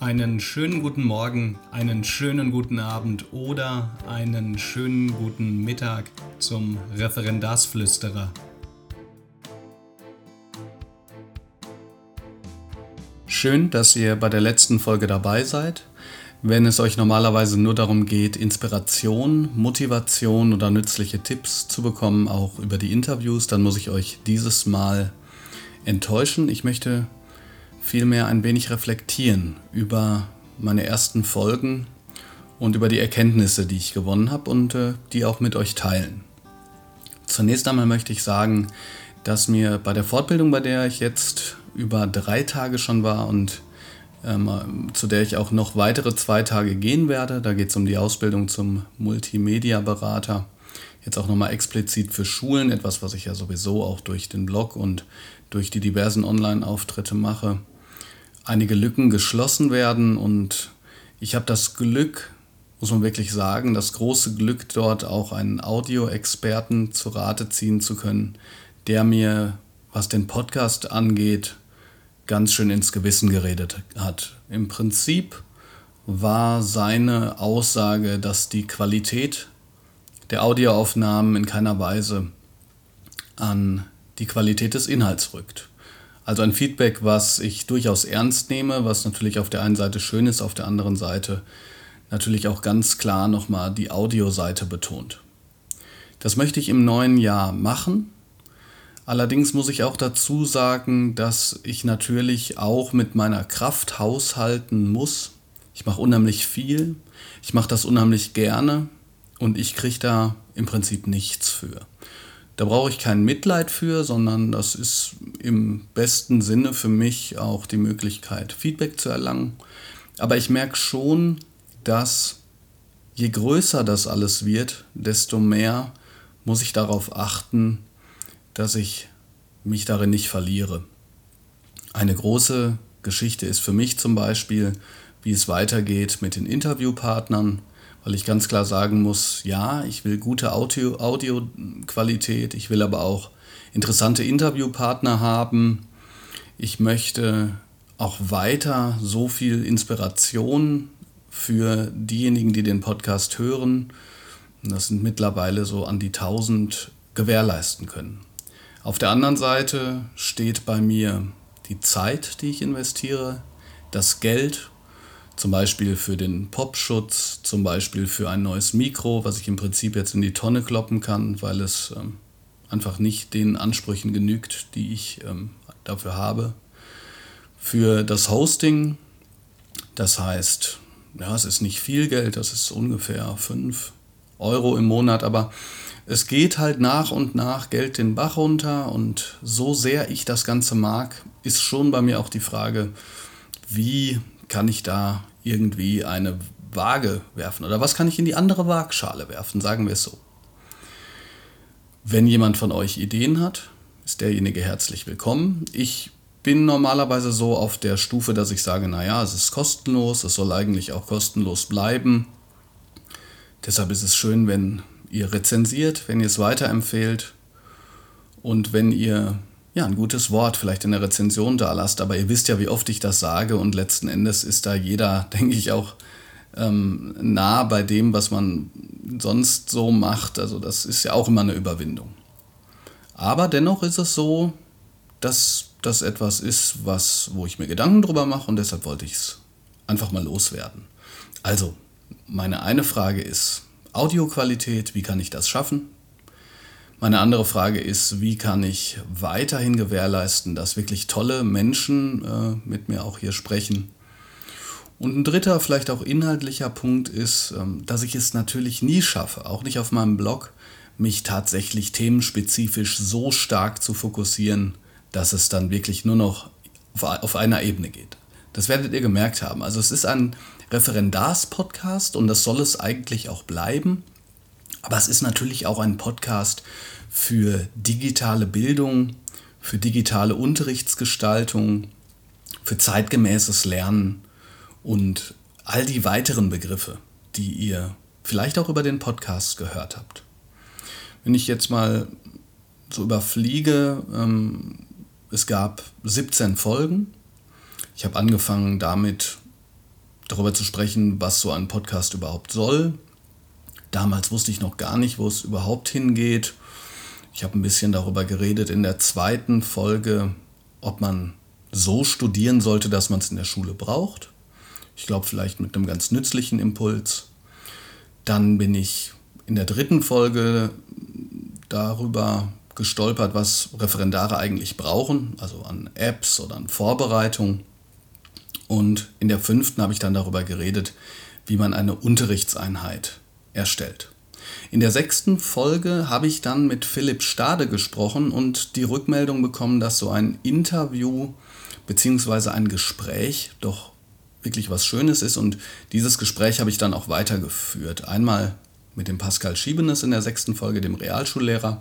Einen schönen guten Morgen, einen schönen guten Abend oder einen schönen guten Mittag zum Referendarsflüsterer. Schön, dass ihr bei der letzten Folge dabei seid. Wenn es euch normalerweise nur darum geht, Inspiration, Motivation oder nützliche Tipps zu bekommen, auch über die Interviews, dann muss ich euch dieses Mal enttäuschen. Ich möchte vielmehr ein wenig reflektieren über meine ersten Folgen und über die Erkenntnisse, die ich gewonnen habe und äh, die auch mit euch teilen. Zunächst einmal möchte ich sagen, dass mir bei der Fortbildung, bei der ich jetzt über drei Tage schon war und ähm, zu der ich auch noch weitere zwei Tage gehen werde, da geht es um die Ausbildung zum Multimedia-Berater, jetzt auch nochmal explizit für Schulen, etwas, was ich ja sowieso auch durch den Blog und durch die diversen Online-Auftritte mache einige Lücken geschlossen werden und ich habe das Glück, muss man wirklich sagen, das große Glück, dort auch einen Audioexperten zu Rate ziehen zu können, der mir, was den Podcast angeht, ganz schön ins Gewissen geredet hat. Im Prinzip war seine Aussage, dass die Qualität der Audioaufnahmen in keiner Weise an die Qualität des Inhalts rückt. Also ein Feedback, was ich durchaus ernst nehme, was natürlich auf der einen Seite schön ist, auf der anderen Seite natürlich auch ganz klar nochmal die Audioseite betont. Das möchte ich im neuen Jahr machen. Allerdings muss ich auch dazu sagen, dass ich natürlich auch mit meiner Kraft haushalten muss. Ich mache unheimlich viel, ich mache das unheimlich gerne und ich kriege da im Prinzip nichts für. Da brauche ich kein Mitleid für, sondern das ist im besten Sinne für mich auch die Möglichkeit, Feedback zu erlangen. Aber ich merke schon, dass je größer das alles wird, desto mehr muss ich darauf achten, dass ich mich darin nicht verliere. Eine große Geschichte ist für mich zum Beispiel, wie es weitergeht mit den Interviewpartnern, weil ich ganz klar sagen muss, ja, ich will gute Audio, Audioqualität, ich will aber auch interessante Interviewpartner haben. Ich möchte auch weiter so viel Inspiration für diejenigen, die den Podcast hören, das sind mittlerweile so an die 1000, gewährleisten können. Auf der anderen Seite steht bei mir die Zeit, die ich investiere, das Geld zum Beispiel für den Popschutz, zum Beispiel für ein neues Mikro, was ich im Prinzip jetzt in die Tonne kloppen kann, weil es ähm, einfach nicht den Ansprüchen genügt, die ich ähm, dafür habe. Für das Hosting, das heißt, ja, es ist nicht viel Geld, das ist ungefähr 5 Euro im Monat, aber es geht halt nach und nach Geld den Bach runter und so sehr ich das Ganze mag, ist schon bei mir auch die Frage, wie kann ich da irgendwie eine Waage werfen oder was kann ich in die andere Waagschale werfen, sagen wir es so. Wenn jemand von euch Ideen hat, ist derjenige herzlich willkommen. Ich bin normalerweise so auf der Stufe, dass ich sage, naja, es ist kostenlos, es soll eigentlich auch kostenlos bleiben. Deshalb ist es schön, wenn ihr rezensiert, wenn ihr es weiterempfehlt und wenn ihr ja, ein gutes Wort vielleicht in der Rezension da lasst. Aber ihr wisst ja, wie oft ich das sage und letzten Endes ist da jeder, denke ich, auch ähm, nah bei dem, was man sonst so macht. Also das ist ja auch immer eine Überwindung. Aber dennoch ist es so, dass das etwas ist, was, wo ich mir Gedanken drüber mache und deshalb wollte ich es einfach mal loswerden. Also, meine eine Frage ist Audioqualität, wie kann ich das schaffen? Meine andere Frage ist, wie kann ich weiterhin gewährleisten, dass wirklich tolle Menschen äh, mit mir auch hier sprechen. Und ein dritter, vielleicht auch inhaltlicher Punkt ist, ähm, dass ich es natürlich nie schaffe, auch nicht auf meinem Blog, mich tatsächlich themenspezifisch so stark zu fokussieren, dass es dann wirklich nur noch auf, auf einer Ebene geht. Das werdet ihr gemerkt haben. Also es ist ein Referendars-Podcast und das soll es eigentlich auch bleiben. Aber es ist natürlich auch ein Podcast für digitale Bildung, für digitale Unterrichtsgestaltung, für zeitgemäßes Lernen und all die weiteren Begriffe, die ihr vielleicht auch über den Podcast gehört habt. Wenn ich jetzt mal so überfliege, ähm, es gab 17 Folgen. Ich habe angefangen damit, darüber zu sprechen, was so ein Podcast überhaupt soll. Damals wusste ich noch gar nicht, wo es überhaupt hingeht. Ich habe ein bisschen darüber geredet in der zweiten Folge, ob man so studieren sollte, dass man es in der Schule braucht. Ich glaube vielleicht mit einem ganz nützlichen Impuls. Dann bin ich in der dritten Folge darüber gestolpert, was Referendare eigentlich brauchen, also an Apps oder an Vorbereitung. Und in der fünften habe ich dann darüber geredet, wie man eine Unterrichtseinheit erstellt. In der sechsten Folge habe ich dann mit Philipp Stade gesprochen und die Rückmeldung bekommen, dass so ein Interview bzw. ein Gespräch doch wirklich was Schönes ist und dieses Gespräch habe ich dann auch weitergeführt. Einmal mit dem Pascal Schiebenes in der sechsten Folge, dem Realschullehrer,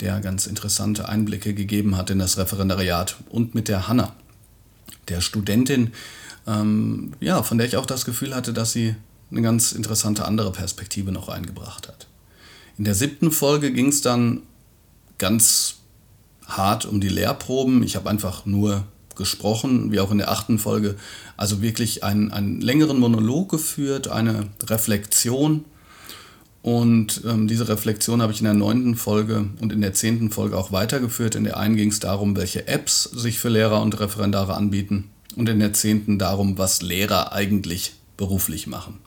der ganz interessante Einblicke gegeben hat in das Referendariat und mit der Hanna, der Studentin, ähm, ja, von der ich auch das Gefühl hatte, dass sie eine ganz interessante andere Perspektive noch eingebracht hat. In der siebten Folge ging es dann ganz hart um die Lehrproben. Ich habe einfach nur gesprochen, wie auch in der achten Folge, also wirklich einen, einen längeren Monolog geführt, eine Reflexion. Und ähm, diese Reflexion habe ich in der neunten Folge und in der zehnten Folge auch weitergeführt. In der einen ging es darum, welche Apps sich für Lehrer und Referendare anbieten. Und in der zehnten darum, was Lehrer eigentlich beruflich machen.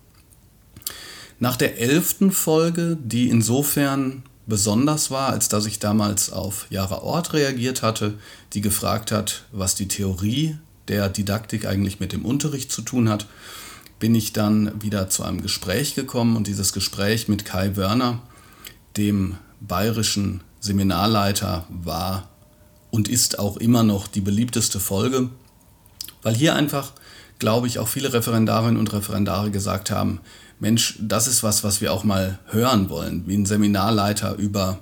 Nach der elften Folge, die insofern besonders war, als dass ich damals auf Jara Ort reagiert hatte, die gefragt hat, was die Theorie der Didaktik eigentlich mit dem Unterricht zu tun hat, bin ich dann wieder zu einem Gespräch gekommen und dieses Gespräch mit Kai Wörner, dem bayerischen Seminarleiter, war und ist auch immer noch die beliebteste Folge, weil hier einfach, glaube ich, auch viele Referendarinnen und Referendare gesagt haben, Mensch, das ist was, was wir auch mal hören wollen, wie ein Seminarleiter über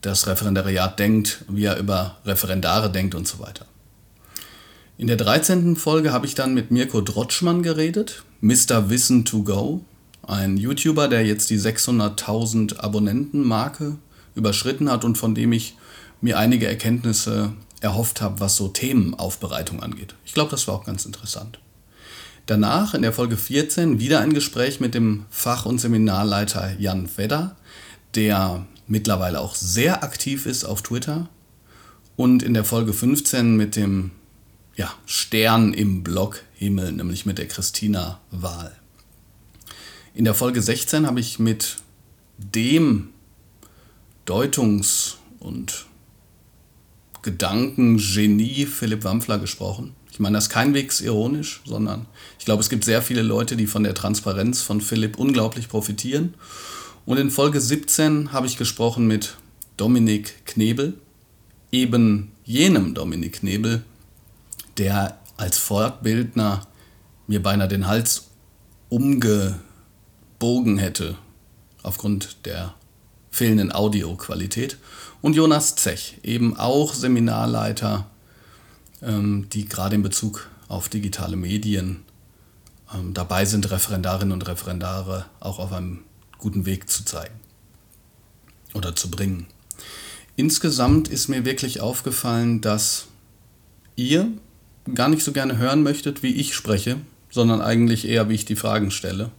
das Referendariat denkt, wie er über Referendare denkt und so weiter. In der 13. Folge habe ich dann mit Mirko Drotschmann geredet, Mr. Wissen to Go, ein YouTuber, der jetzt die 600.000 Abonnenten-Marke überschritten hat und von dem ich mir einige Erkenntnisse erhofft habe, was so Themenaufbereitung angeht. Ich glaube, das war auch ganz interessant. Danach, in der Folge 14, wieder ein Gespräch mit dem Fach- und Seminarleiter Jan Wedder, der mittlerweile auch sehr aktiv ist auf Twitter. Und in der Folge 15 mit dem ja, Stern im Blockhimmel, nämlich mit der Christina Wahl. In der Folge 16 habe ich mit dem Deutungs- und Gedankengenie Philipp Wampfler gesprochen. Ich meine das keinwegs ironisch, sondern ich glaube, es gibt sehr viele Leute, die von der Transparenz von Philipp unglaublich profitieren. Und in Folge 17 habe ich gesprochen mit Dominik Knebel, eben jenem Dominik Knebel, der als Fortbildner mir beinahe den Hals umgebogen hätte aufgrund der fehlenden Audioqualität. Und Jonas Zech, eben auch Seminarleiter die gerade in Bezug auf digitale Medien ähm, dabei sind, Referendarinnen und Referendare auch auf einem guten Weg zu zeigen oder zu bringen. Insgesamt ist mir wirklich aufgefallen, dass ihr gar nicht so gerne hören möchtet, wie ich spreche, sondern eigentlich eher, wie ich die Fragen stelle.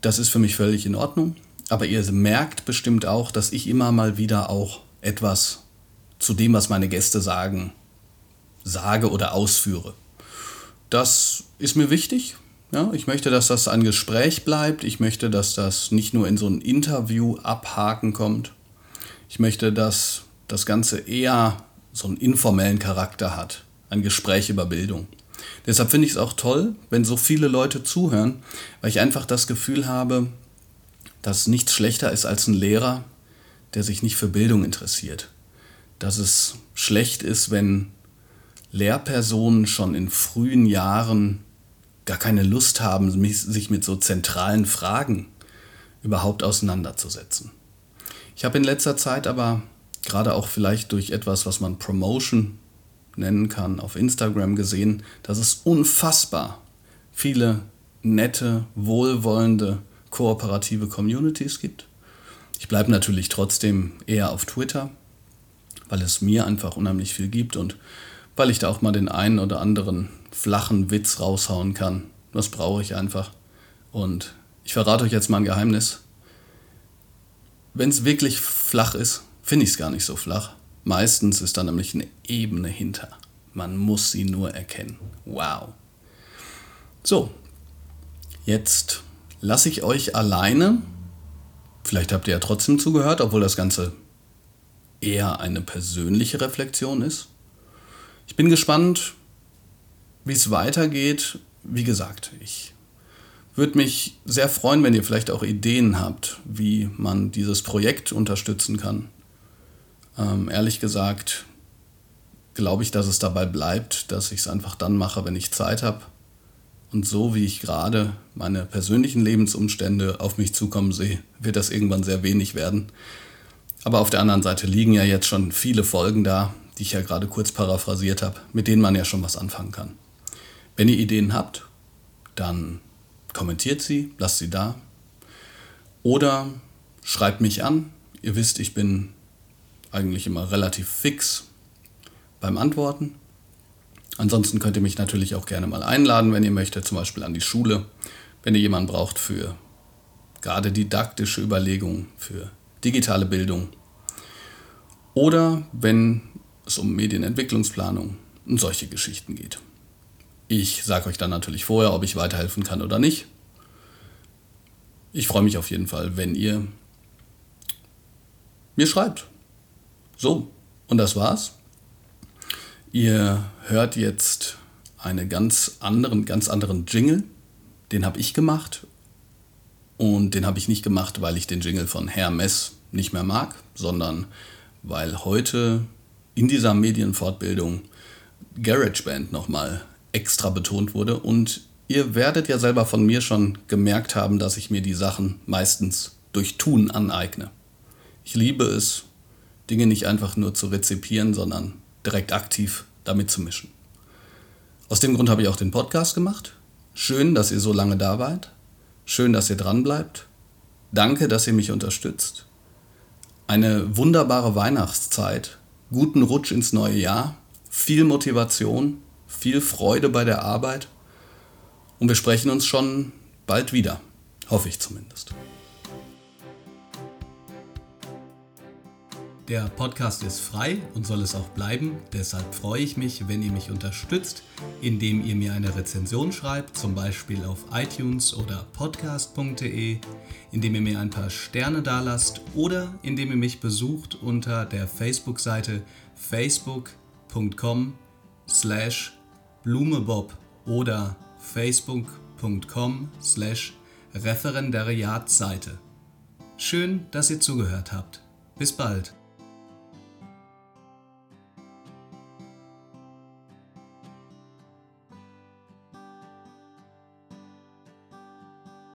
Das ist für mich völlig in Ordnung, aber ihr merkt bestimmt auch, dass ich immer mal wieder auch etwas zu dem, was meine Gäste sagen, sage oder ausführe. Das ist mir wichtig. Ja, ich möchte, dass das ein Gespräch bleibt. Ich möchte, dass das nicht nur in so ein Interview abhaken kommt. Ich möchte, dass das Ganze eher so einen informellen Charakter hat. Ein Gespräch über Bildung. Deshalb finde ich es auch toll, wenn so viele Leute zuhören, weil ich einfach das Gefühl habe, dass nichts schlechter ist als ein Lehrer, der sich nicht für Bildung interessiert. Dass es schlecht ist, wenn Lehrpersonen schon in frühen Jahren gar keine Lust haben, sich mit so zentralen Fragen überhaupt auseinanderzusetzen. Ich habe in letzter Zeit aber gerade auch vielleicht durch etwas, was man Promotion nennen kann, auf Instagram gesehen, dass es unfassbar viele nette, wohlwollende, kooperative Communities gibt. Ich bleibe natürlich trotzdem eher auf Twitter, weil es mir einfach unheimlich viel gibt und weil ich da auch mal den einen oder anderen flachen Witz raushauen kann, Das brauche ich einfach. Und ich verrate euch jetzt mal ein Geheimnis. Wenn es wirklich flach ist, finde ich es gar nicht so flach. Meistens ist da nämlich eine Ebene hinter. Man muss sie nur erkennen. Wow. So, jetzt lasse ich euch alleine. Vielleicht habt ihr ja trotzdem zugehört, obwohl das Ganze eher eine persönliche Reflexion ist. Ich bin gespannt, wie es weitergeht. Wie gesagt, ich würde mich sehr freuen, wenn ihr vielleicht auch Ideen habt, wie man dieses Projekt unterstützen kann. Ähm, ehrlich gesagt glaube ich, dass es dabei bleibt, dass ich es einfach dann mache, wenn ich Zeit habe. Und so wie ich gerade meine persönlichen Lebensumstände auf mich zukommen sehe, wird das irgendwann sehr wenig werden. Aber auf der anderen Seite liegen ja jetzt schon viele Folgen da, die ich ja gerade kurz paraphrasiert habe, mit denen man ja schon was anfangen kann. Wenn ihr Ideen habt, dann kommentiert sie, lasst sie da. Oder schreibt mich an. Ihr wisst, ich bin eigentlich immer relativ fix beim Antworten. Ansonsten könnt ihr mich natürlich auch gerne mal einladen, wenn ihr möchtet, zum Beispiel an die Schule, wenn ihr jemanden braucht für gerade didaktische Überlegungen, für digitale Bildung. Oder wenn es um Medienentwicklungsplanung und solche Geschichten geht. Ich sage euch dann natürlich vorher, ob ich weiterhelfen kann oder nicht. Ich freue mich auf jeden Fall, wenn ihr mir schreibt. So, und das war's. Ihr hört jetzt einen ganz anderen, ganz anderen Jingle. Den habe ich gemacht. Und den habe ich nicht gemacht, weil ich den Jingle von Herr Mess nicht mehr mag, sondern weil heute in dieser Medienfortbildung GarageBand nochmal extra betont wurde. Und ihr werdet ja selber von mir schon gemerkt haben, dass ich mir die Sachen meistens durch Tun aneigne. Ich liebe es, Dinge nicht einfach nur zu rezipieren, sondern direkt aktiv damit zu mischen. Aus dem Grund habe ich auch den Podcast gemacht. Schön, dass ihr so lange da wart. Schön, dass ihr dran bleibt. Danke, dass ihr mich unterstützt. Eine wunderbare Weihnachtszeit. Guten Rutsch ins neue Jahr. Viel Motivation viel Freude bei der Arbeit und wir sprechen uns schon bald wieder, hoffe ich zumindest. Der Podcast ist frei und soll es auch bleiben. Deshalb freue ich mich, wenn ihr mich unterstützt, indem ihr mir eine Rezension schreibt, zum Beispiel auf iTunes oder podcast.de, indem ihr mir ein paar Sterne dalasst oder indem ihr mich besucht unter der Facebook-Seite facebook.com slash blumebob oder facebook.com slash Referendariatsseite. Schön, dass ihr zugehört habt. Bis bald.